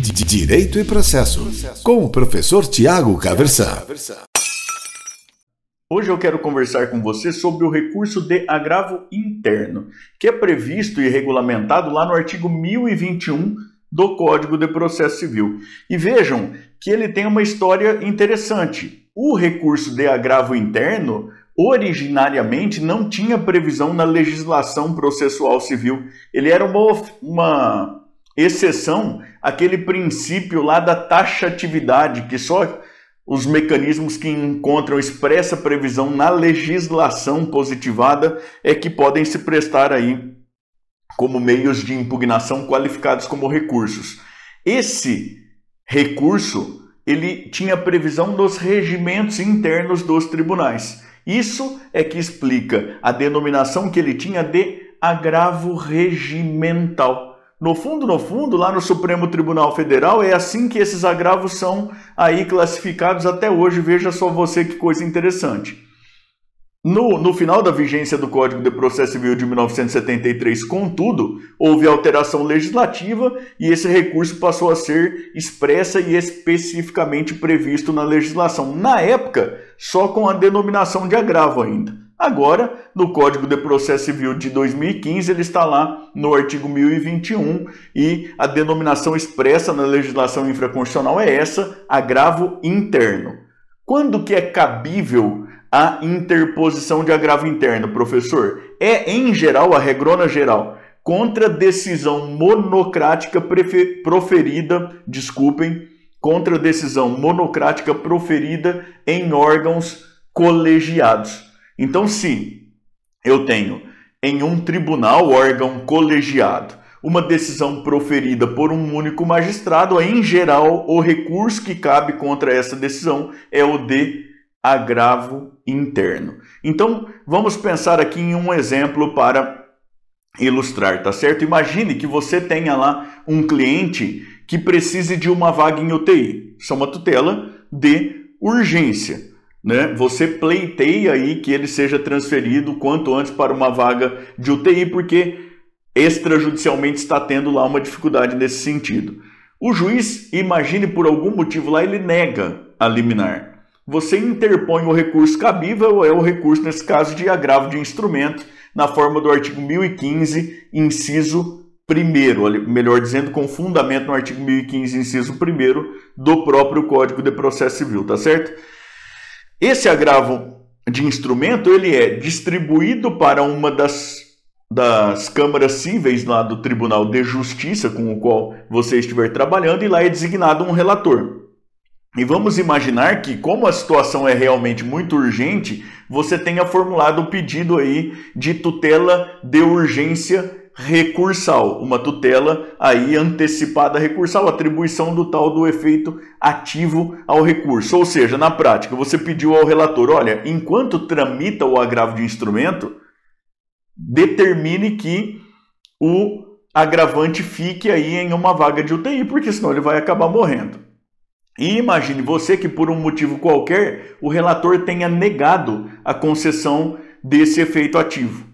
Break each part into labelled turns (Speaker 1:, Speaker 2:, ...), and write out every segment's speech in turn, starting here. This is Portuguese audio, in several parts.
Speaker 1: Direito e Processo, com o professor Tiago Caversan.
Speaker 2: Hoje eu quero conversar com você sobre o recurso de agravo interno, que é previsto e regulamentado lá no artigo 1021 do Código de Processo Civil. E vejam que ele tem uma história interessante. O recurso de agravo interno originariamente não tinha previsão na legislação processual civil. Ele era uma, uma exceção àquele princípio lá da taxatividade, que só os mecanismos que encontram expressa previsão na legislação positivada é que podem se prestar aí como meios de impugnação qualificados como recursos. Esse recurso, ele tinha previsão nos regimentos internos dos tribunais. Isso é que explica a denominação que ele tinha de agravo regimental. No fundo, no fundo, lá no Supremo Tribunal Federal, é assim que esses agravos são aí classificados até hoje. Veja só você que coisa interessante. No, no final da vigência do Código de Processo Civil de 1973, contudo, houve alteração legislativa e esse recurso passou a ser expressa e especificamente previsto na legislação. Na época, só com a denominação de agravo ainda. Agora, no Código de Processo Civil de 2015, ele está lá no artigo 1021 e a denominação expressa na legislação infraconstitucional é essa, agravo interno. Quando que é cabível a interposição de agravo interno, professor? É, em geral, a regrona geral, contra decisão monocrática proferida, desculpem, contra decisão monocrática proferida em órgãos colegiados. Então, se eu tenho em um tribunal, órgão colegiado, uma decisão proferida por um único magistrado, em geral, o recurso que cabe contra essa decisão é o de agravo interno. Então, vamos pensar aqui em um exemplo para ilustrar, tá certo? Imagine que você tenha lá um cliente que precise de uma vaga em UTI. Isso é uma tutela de urgência né? Você pleiteia aí que ele seja transferido quanto antes para uma vaga de UTI, porque extrajudicialmente está tendo lá uma dificuldade nesse sentido. O juiz, imagine por algum motivo lá, ele nega a liminar. Você interpõe o recurso cabível, é o recurso, nesse caso, de agravo de instrumento, na forma do artigo 1015, inciso 1, melhor dizendo, com fundamento no artigo 1015, inciso 1 do próprio Código de Processo Civil, tá certo? Esse agravo de instrumento ele é distribuído para uma das, das câmaras cíveis lá do Tribunal de Justiça com o qual você estiver trabalhando e lá é designado um relator. E vamos imaginar que, como a situação é realmente muito urgente, você tenha formulado o pedido aí de tutela de urgência recursal, uma tutela aí antecipada recursal, atribuição do tal do efeito ativo ao recurso. Ou seja, na prática, você pediu ao relator, olha, enquanto tramita o agravo de instrumento, determine que o agravante fique aí em uma vaga de UTI, porque senão ele vai acabar morrendo. E imagine você que por um motivo qualquer o relator tenha negado a concessão desse efeito ativo.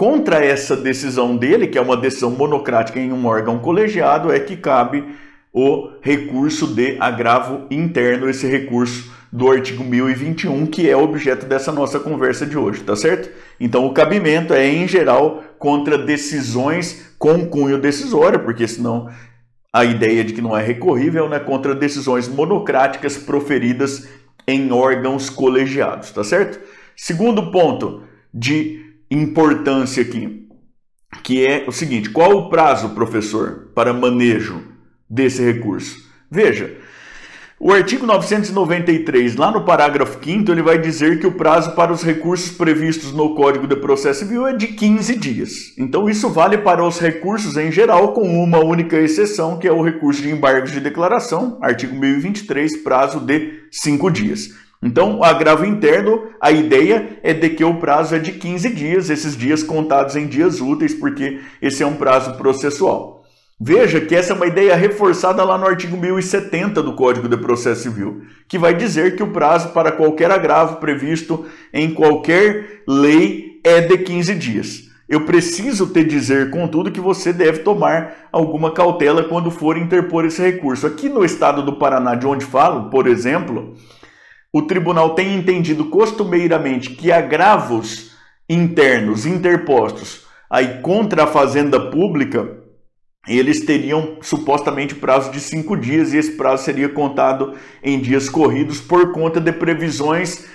Speaker 2: Contra essa decisão dele, que é uma decisão monocrática em um órgão colegiado, é que cabe o recurso de agravo interno, esse recurso do artigo 1021, que é objeto dessa nossa conversa de hoje, tá certo? Então o cabimento é em geral contra decisões com cunho decisório, porque senão a ideia de que não é recorrível, né, contra decisões monocráticas proferidas em órgãos colegiados, tá certo? Segundo ponto de importância aqui, que é o seguinte: qual o prazo, professor, para manejo desse recurso? Veja, o artigo 993, lá no parágrafo 5 ele vai dizer que o prazo para os recursos previstos no Código de Processo Civil é de 15 dias. Então isso vale para os recursos em geral, com uma única exceção, que é o recurso de embargos de declaração, artigo 1023, prazo de 5 dias. Então, o agravo interno, a ideia é de que o prazo é de 15 dias, esses dias contados em dias úteis, porque esse é um prazo processual. Veja que essa é uma ideia reforçada lá no artigo 1070 do Código de Processo Civil, que vai dizer que o prazo para qualquer agravo previsto em qualquer lei é de 15 dias. eu preciso te dizer, contudo, que você deve tomar alguma cautela quando for interpor esse recurso. Aqui no estado do Paraná, de onde falo, por exemplo, o tribunal tem entendido costumeiramente que agravos internos interpostos aí contra a fazenda pública, eles teriam supostamente prazo de cinco dias e esse prazo seria contado em dias corridos por conta de previsões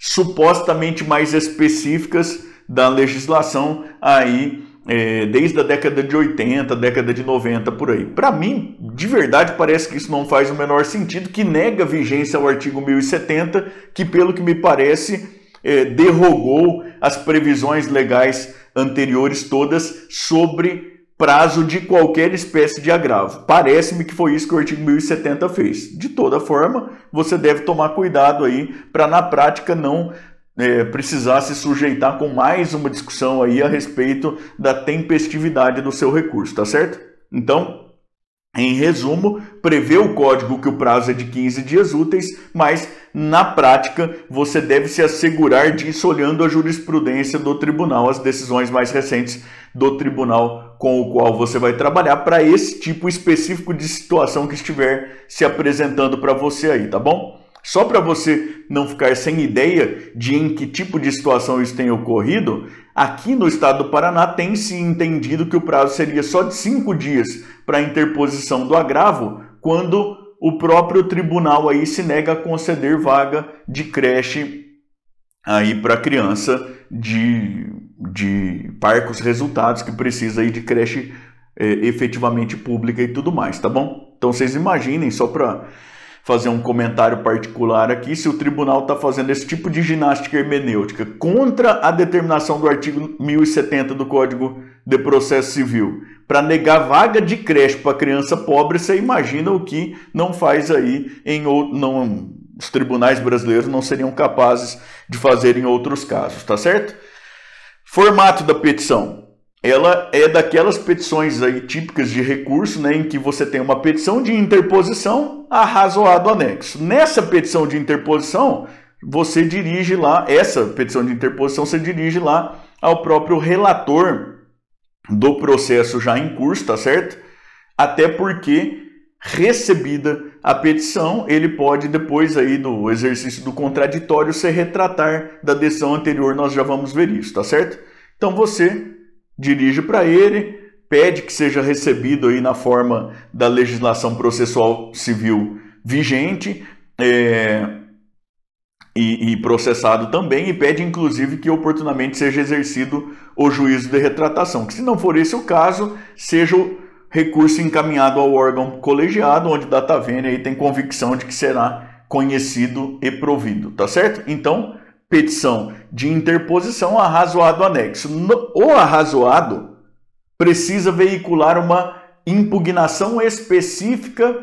Speaker 2: supostamente mais específicas da legislação aí é, desde a década de 80, década de 90 por aí. Para mim, de verdade, parece que isso não faz o menor sentido, que nega vigência ao artigo 1070, que pelo que me parece é, derrogou as previsões legais anteriores todas sobre prazo de qualquer espécie de agravo. Parece-me que foi isso que o artigo 1070 fez. De toda forma, você deve tomar cuidado aí para na prática não é, precisar se sujeitar com mais uma discussão aí a respeito da tempestividade do seu recurso, tá certo? Então, em resumo, prevê o código que o prazo é de 15 dias úteis, mas na prática você deve se assegurar disso olhando a jurisprudência do tribunal, as decisões mais recentes do tribunal com o qual você vai trabalhar para esse tipo específico de situação que estiver se apresentando para você aí, tá bom? Só para você não ficar sem ideia de em que tipo de situação isso tem ocorrido, aqui no estado do Paraná tem se entendido que o prazo seria só de cinco dias para interposição do agravo, quando o próprio tribunal aí se nega a conceder vaga de creche aí para criança de, de parcos resultados que precisa aí de creche é, efetivamente pública e tudo mais, tá bom? Então vocês imaginem só para fazer um comentário particular aqui se o tribunal está fazendo esse tipo de ginástica hermenêutica contra a determinação do artigo 1070 do Código de Processo Civil para negar vaga de creche para criança pobre, você imagina o que não faz aí em não os tribunais brasileiros não seriam capazes de fazer em outros casos, tá certo? Formato da petição ela é daquelas petições aí típicas de recurso, né, em que você tem uma petição de interposição arrazoado anexo. Nessa petição de interposição, você dirige lá, essa petição de interposição você dirige lá ao próprio relator do processo já em curso, tá certo? Até porque recebida a petição, ele pode depois aí no exercício do contraditório se retratar da decisão anterior, nós já vamos ver isso, tá certo? Então você dirige para ele, pede que seja recebido aí na forma da legislação processual civil vigente é, e, e, processado também, e pede inclusive que oportunamente seja exercido o juízo de retratação. Que se não for esse o caso, seja o recurso encaminhado ao órgão colegiado, onde data vênia tem convicção de que será conhecido e provido, tá certo? Então, petição de interposição arrazoado anexo. O arrazoado precisa veicular uma impugnação específica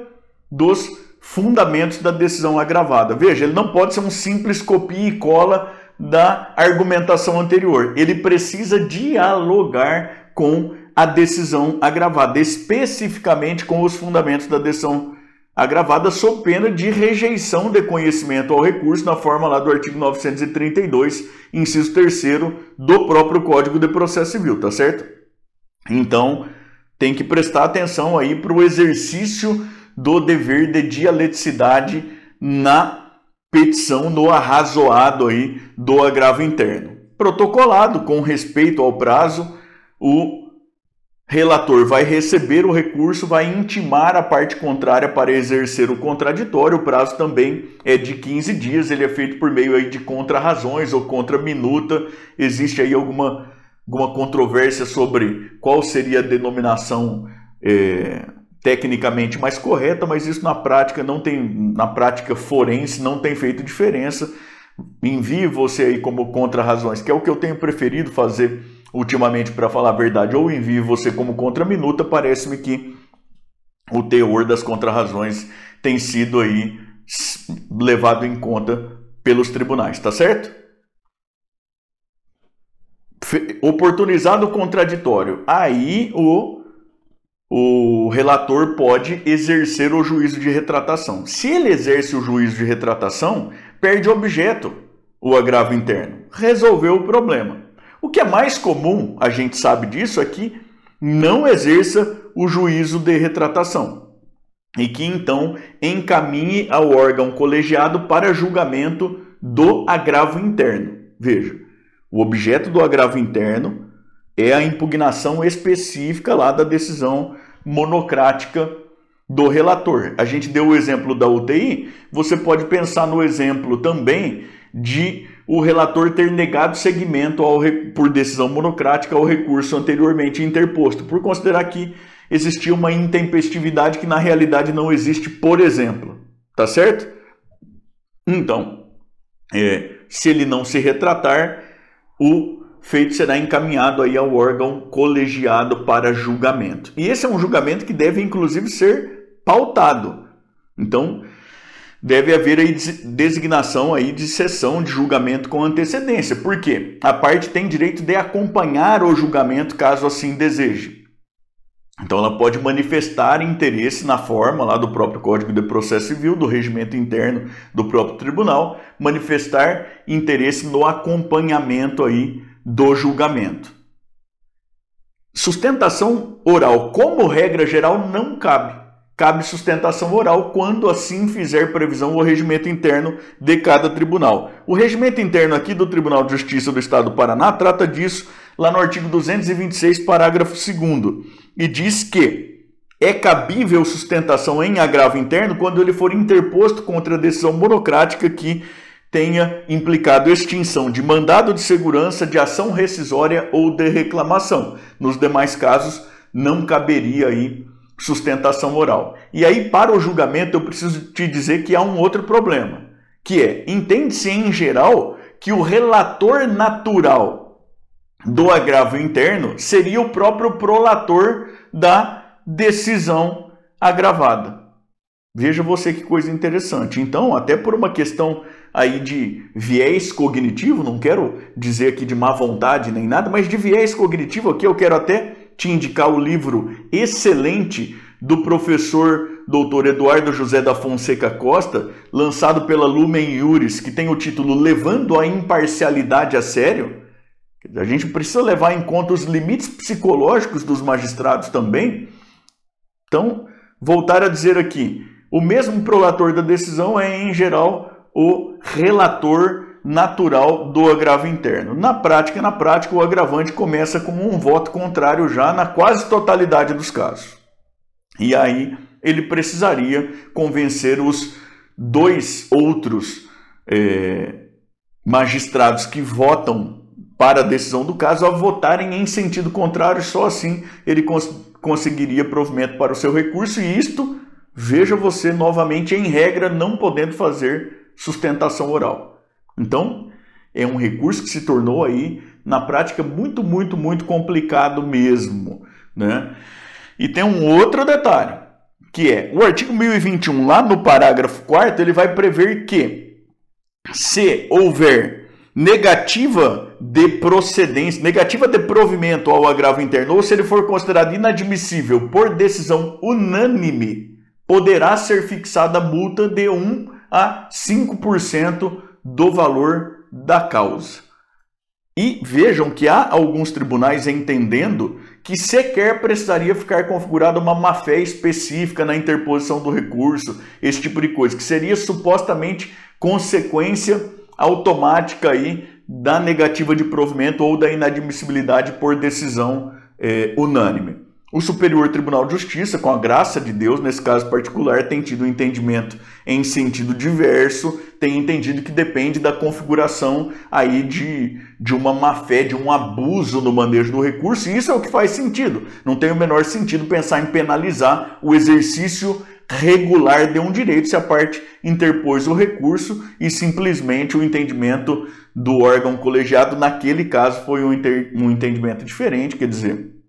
Speaker 2: dos fundamentos da decisão agravada. Veja, ele não pode ser um simples copia e cola da argumentação anterior. Ele precisa dialogar com a decisão agravada, especificamente com os fundamentos da decisão agravada sob pena de rejeição de conhecimento ao recurso na forma lá do artigo 932, inciso 3 do próprio Código de Processo Civil, tá certo? Então, tem que prestar atenção aí para o exercício do dever de dialeticidade na petição no arrazoado aí do agravo interno. Protocolado com respeito ao prazo, o relator vai receber o recurso, vai intimar a parte contrária para exercer o contraditório. O prazo também é de 15 dias, ele é feito por meio aí de contrarrazões ou contra-minuta. Existe aí alguma, alguma controvérsia sobre qual seria a denominação é, tecnicamente mais correta, mas isso na prática não tem, na prática forense não tem feito diferença. Envie você aí como contra-razões, que é o que eu tenho preferido fazer ultimamente, para falar a verdade, ou envio você como contra-minuta, parece-me que o teor das contrarrazões tem sido aí levado em conta pelos tribunais, tá certo? Oportunizado o contraditório. Aí o, o relator pode exercer o juízo de retratação. Se ele exerce o juízo de retratação, perde objeto o agravo interno. Resolveu o problema. O que é mais comum, a gente sabe disso, é que não exerça o juízo de retratação e que então encaminhe ao órgão colegiado para julgamento do agravo interno. Veja, o objeto do agravo interno é a impugnação específica lá da decisão monocrática do relator. A gente deu o exemplo da UTI, você pode pensar no exemplo também de o relator ter negado seguimento ao, por decisão monocrática ao recurso anteriormente interposto, por considerar que existia uma intempestividade que na realidade não existe, por exemplo. Tá certo? Então, é, se ele não se retratar, o feito será encaminhado aí ao órgão colegiado para julgamento. E esse é um julgamento que deve inclusive ser pautado. Então, deve haver aí designação aí de sessão de julgamento com antecedência. Por quê? A parte tem direito de acompanhar o julgamento caso assim deseje. Então ela pode manifestar interesse na forma lá do próprio Código de Processo Civil, do regimento interno do próprio tribunal, manifestar interesse no acompanhamento aí do julgamento. Sustentação oral, como regra geral, não cabe. Cabe sustentação oral quando assim fizer previsão o regimento interno de cada tribunal. O regimento interno aqui do Tribunal de Justiça do Estado do Paraná trata disso lá no artigo 226, parágrafo 2 e diz que é cabível sustentação em agravo interno quando ele for interposto contra a decisão monocrática que tenha implicado extinção de mandado de segurança, de ação rescisória ou de reclamação. Nos demais casos, não caberia aí sustentação oral. E aí, para o julgamento, eu preciso te dizer que há um outro problema, que é, entende-se em geral que o relator natural do agravo interno seria o próprio prolator da decisão agravada. Veja você que coisa interessante. Então, até por uma questão aí de viés cognitivo, não quero dizer aqui de má vontade nem nada, mas de viés cognitivo aqui eu quero até te indicar o livro excelente do professor Dr. Eduardo José da Fonseca Costa, lançado pela Lumen Iuris, que tem o título Levando a Imparcialidade a Sério. A gente precisa levar em conta os limites psicológicos dos magistrados também. Então, voltar a dizer aqui, o mesmo prolator da decisão é, em geral, o relator natural do agravo interno. Na prática, na prática, o agravante começa com um voto contrário já na quase totalidade dos casos. E aí ele precisaria convencer os dois outros é, magistrados que votam para a decisão do caso a votarem em sentido contrário, só assim ele cons conseguiria provimento para o seu recurso, e isto, veja você novamente, em regra, não podendo fazer sustentação oral. Então, é um recurso que se tornou aí, na prática, muito, muito, muito complicado mesmo. Né? E tem um outro detalhe, que é o artigo 1021, lá no parágrafo 4 ele vai prever que se houver negativa de procedência, negativa de provimento ao agravo interno, ou se ele for considerado inadmissível por decisão unânime, poderá ser fixada multa de 1 a 5% do valor da causa. E vejam que há alguns tribunais entendendo que sequer precisaria ficar configurada uma má-fé específica na interposição do recurso, esse tipo de coisa, que seria supostamente consequência automática aí da negativa de provimento ou da inadmissibilidade por decisão é, unânime. O Superior Tribunal de Justiça, com a graça de Deus, nesse caso particular, tem tido um entendimento em sentido diverso, tem entendido que depende da configuração aí de, de uma má-fé, de um abuso no manejo do recurso, e isso é o que faz sentido. Não tem o menor sentido pensar em penalizar o exercício regular de um direito se a parte interpôs o recurso e simplesmente o entendimento do órgão colegiado, naquele caso, foi um, um entendimento diferente, quer dizer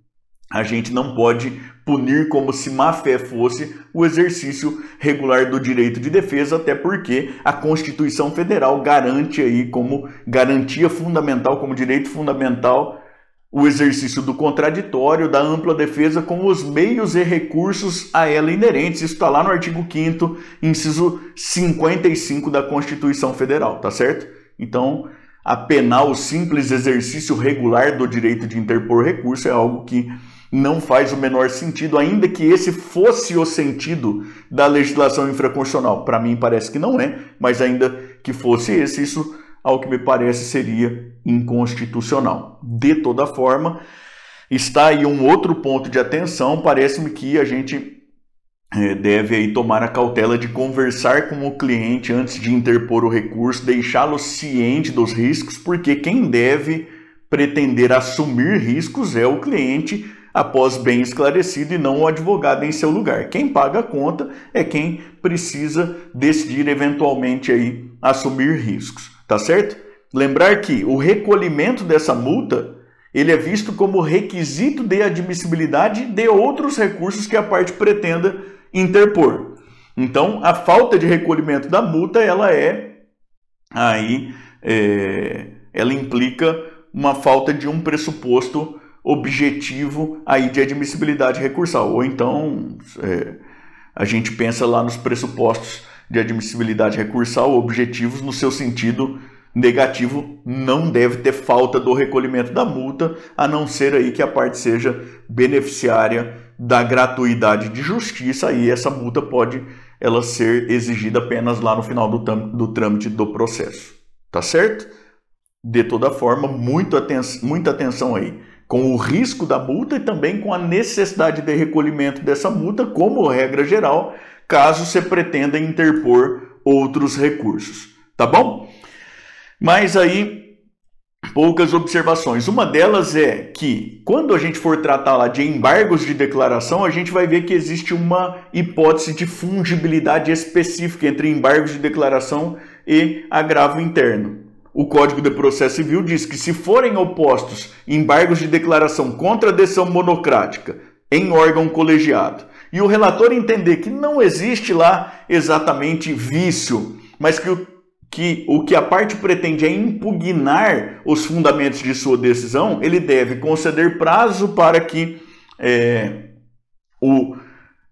Speaker 2: a gente não pode punir como se má fé fosse o exercício regular do direito de defesa, até porque a Constituição Federal garante aí como garantia fundamental, como direito fundamental, o exercício do contraditório, da ampla defesa com os meios e recursos a ela inerentes. Isso está lá no artigo 5 inciso 55 da Constituição Federal, tá certo? Então, a penar o simples exercício regular do direito de interpor recurso é algo que não faz o menor sentido, ainda que esse fosse o sentido da legislação infraconstitucional. Para mim parece que não é, mas ainda que fosse esse, isso ao que me parece seria inconstitucional. De toda forma, está aí um outro ponto de atenção, parece-me que a gente é, deve aí tomar a cautela de conversar com o cliente antes de interpor o recurso, deixá-lo ciente dos riscos, porque quem deve pretender assumir riscos é o cliente após bem esclarecido e não o advogado em seu lugar. Quem paga a conta é quem precisa decidir eventualmente aí assumir riscos, tá certo? Lembrar que o recolhimento dessa multa ele é visto como requisito de admissibilidade de outros recursos que a parte pretenda interpor. Então, a falta de recolhimento da multa, ela é aí é, ela implica uma falta de um pressuposto objetivo aí de admissibilidade recursal. Ou então é, a gente pensa lá nos pressupostos de admissibilidade recursal objetivos no seu sentido negativo, não deve ter falta do recolhimento da multa, a não ser aí que a parte seja beneficiária da gratuidade de justiça, aí essa multa pode ela ser exigida apenas lá no final do, do trâmite do processo. Tá certo? De toda forma, muito aten muita atenção aí com o risco da multa e também com a necessidade de recolhimento dessa multa, como regra geral, caso você pretenda interpor outros recursos. Tá bom? Mas aí, poucas observações. Uma delas é que, quando a gente for tratar lá de embargos de declaração, a gente vai ver que existe uma hipótese de fungibilidade específica entre embargos de declaração e agravo interno. O Código de Processo Civil diz que, se forem opostos embargos de declaração contra a decisão monocrática em órgão colegiado, e o relator entender que não existe lá exatamente vício, mas que o que o que a parte pretende é impugnar os fundamentos de sua decisão, ele deve conceder prazo para que é, o,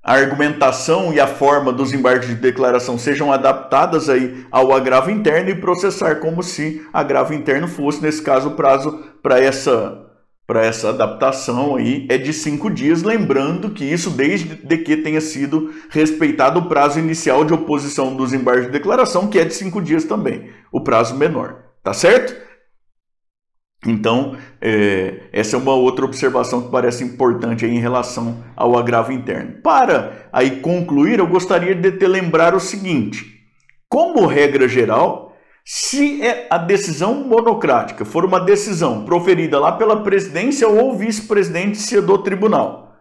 Speaker 2: a argumentação e a forma dos embargos de declaração sejam adaptadas aí ao agravo interno e processar como se agravo interno fosse, nesse caso, o prazo para essa para essa adaptação aí é de cinco dias, lembrando que isso desde que tenha sido respeitado o prazo inicial de oposição dos embargos de declaração, que é de cinco dias também, o prazo menor, tá certo? Então, é, essa é uma outra observação que parece importante em relação ao agravo interno. Para aí concluir, eu gostaria de te lembrar o seguinte: como regra geral, se é a decisão monocrática for uma decisão proferida lá pela presidência ou vice-presidência do tribunal,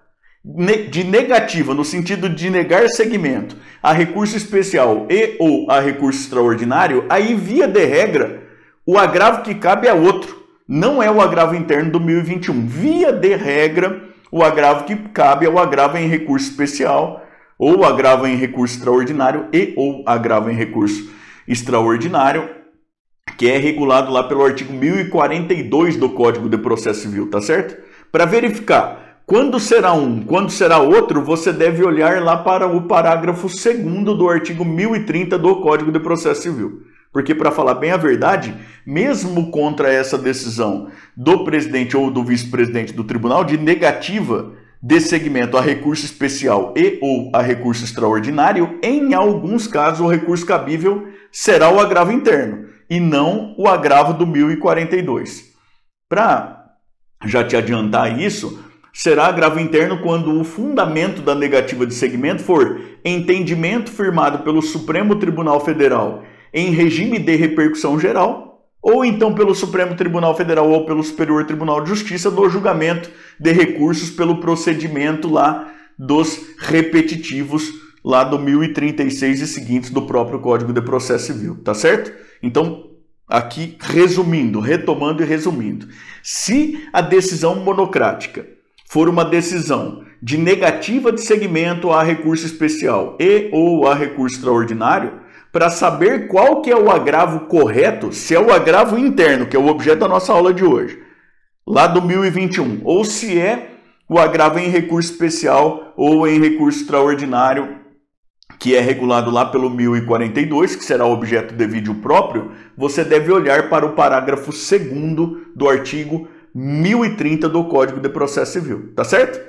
Speaker 2: de negativa, no sentido de negar segmento a recurso especial e ou a recurso extraordinário, aí, via de regra, o agravo que cabe é outro. Não é o agravo interno do 1021. Via de regra, o agravo que cabe é o agravo em recurso especial, ou agravo em recurso extraordinário e ou agravo em recurso extraordinário, que é regulado lá pelo artigo 1042 do Código de Processo Civil, tá certo? Para verificar quando será um, quando será outro, você deve olhar lá para o parágrafo 2 do artigo 1030 do Código de Processo Civil. Porque, para falar bem a verdade, mesmo contra essa decisão do presidente ou do vice-presidente do tribunal de negativa de segmento a recurso especial e ou a recurso extraordinário, em alguns casos o recurso cabível será o agravo interno e não o agravo do 1042. Para já te adiantar isso, será agravo interno quando o fundamento da negativa de segmento for entendimento firmado pelo Supremo Tribunal Federal em regime de repercussão geral, ou então pelo Supremo Tribunal Federal ou pelo Superior Tribunal de Justiça no julgamento de recursos pelo procedimento lá dos repetitivos lá do 1036 e seguintes do próprio Código de Processo Civil, tá certo? Então, aqui resumindo, retomando e resumindo, se a decisão monocrática for uma decisão de negativa de segmento a recurso especial e ou a recurso extraordinário, para saber qual que é o agravo correto, se é o agravo interno, que é o objeto da nossa aula de hoje, lá do 1021, ou se é o agravo em recurso especial ou em recurso extraordinário que é regulado lá pelo 1042, que será objeto de vídeo próprio, você deve olhar para o parágrafo 2 do artigo 1030 do Código de Processo Civil, tá certo?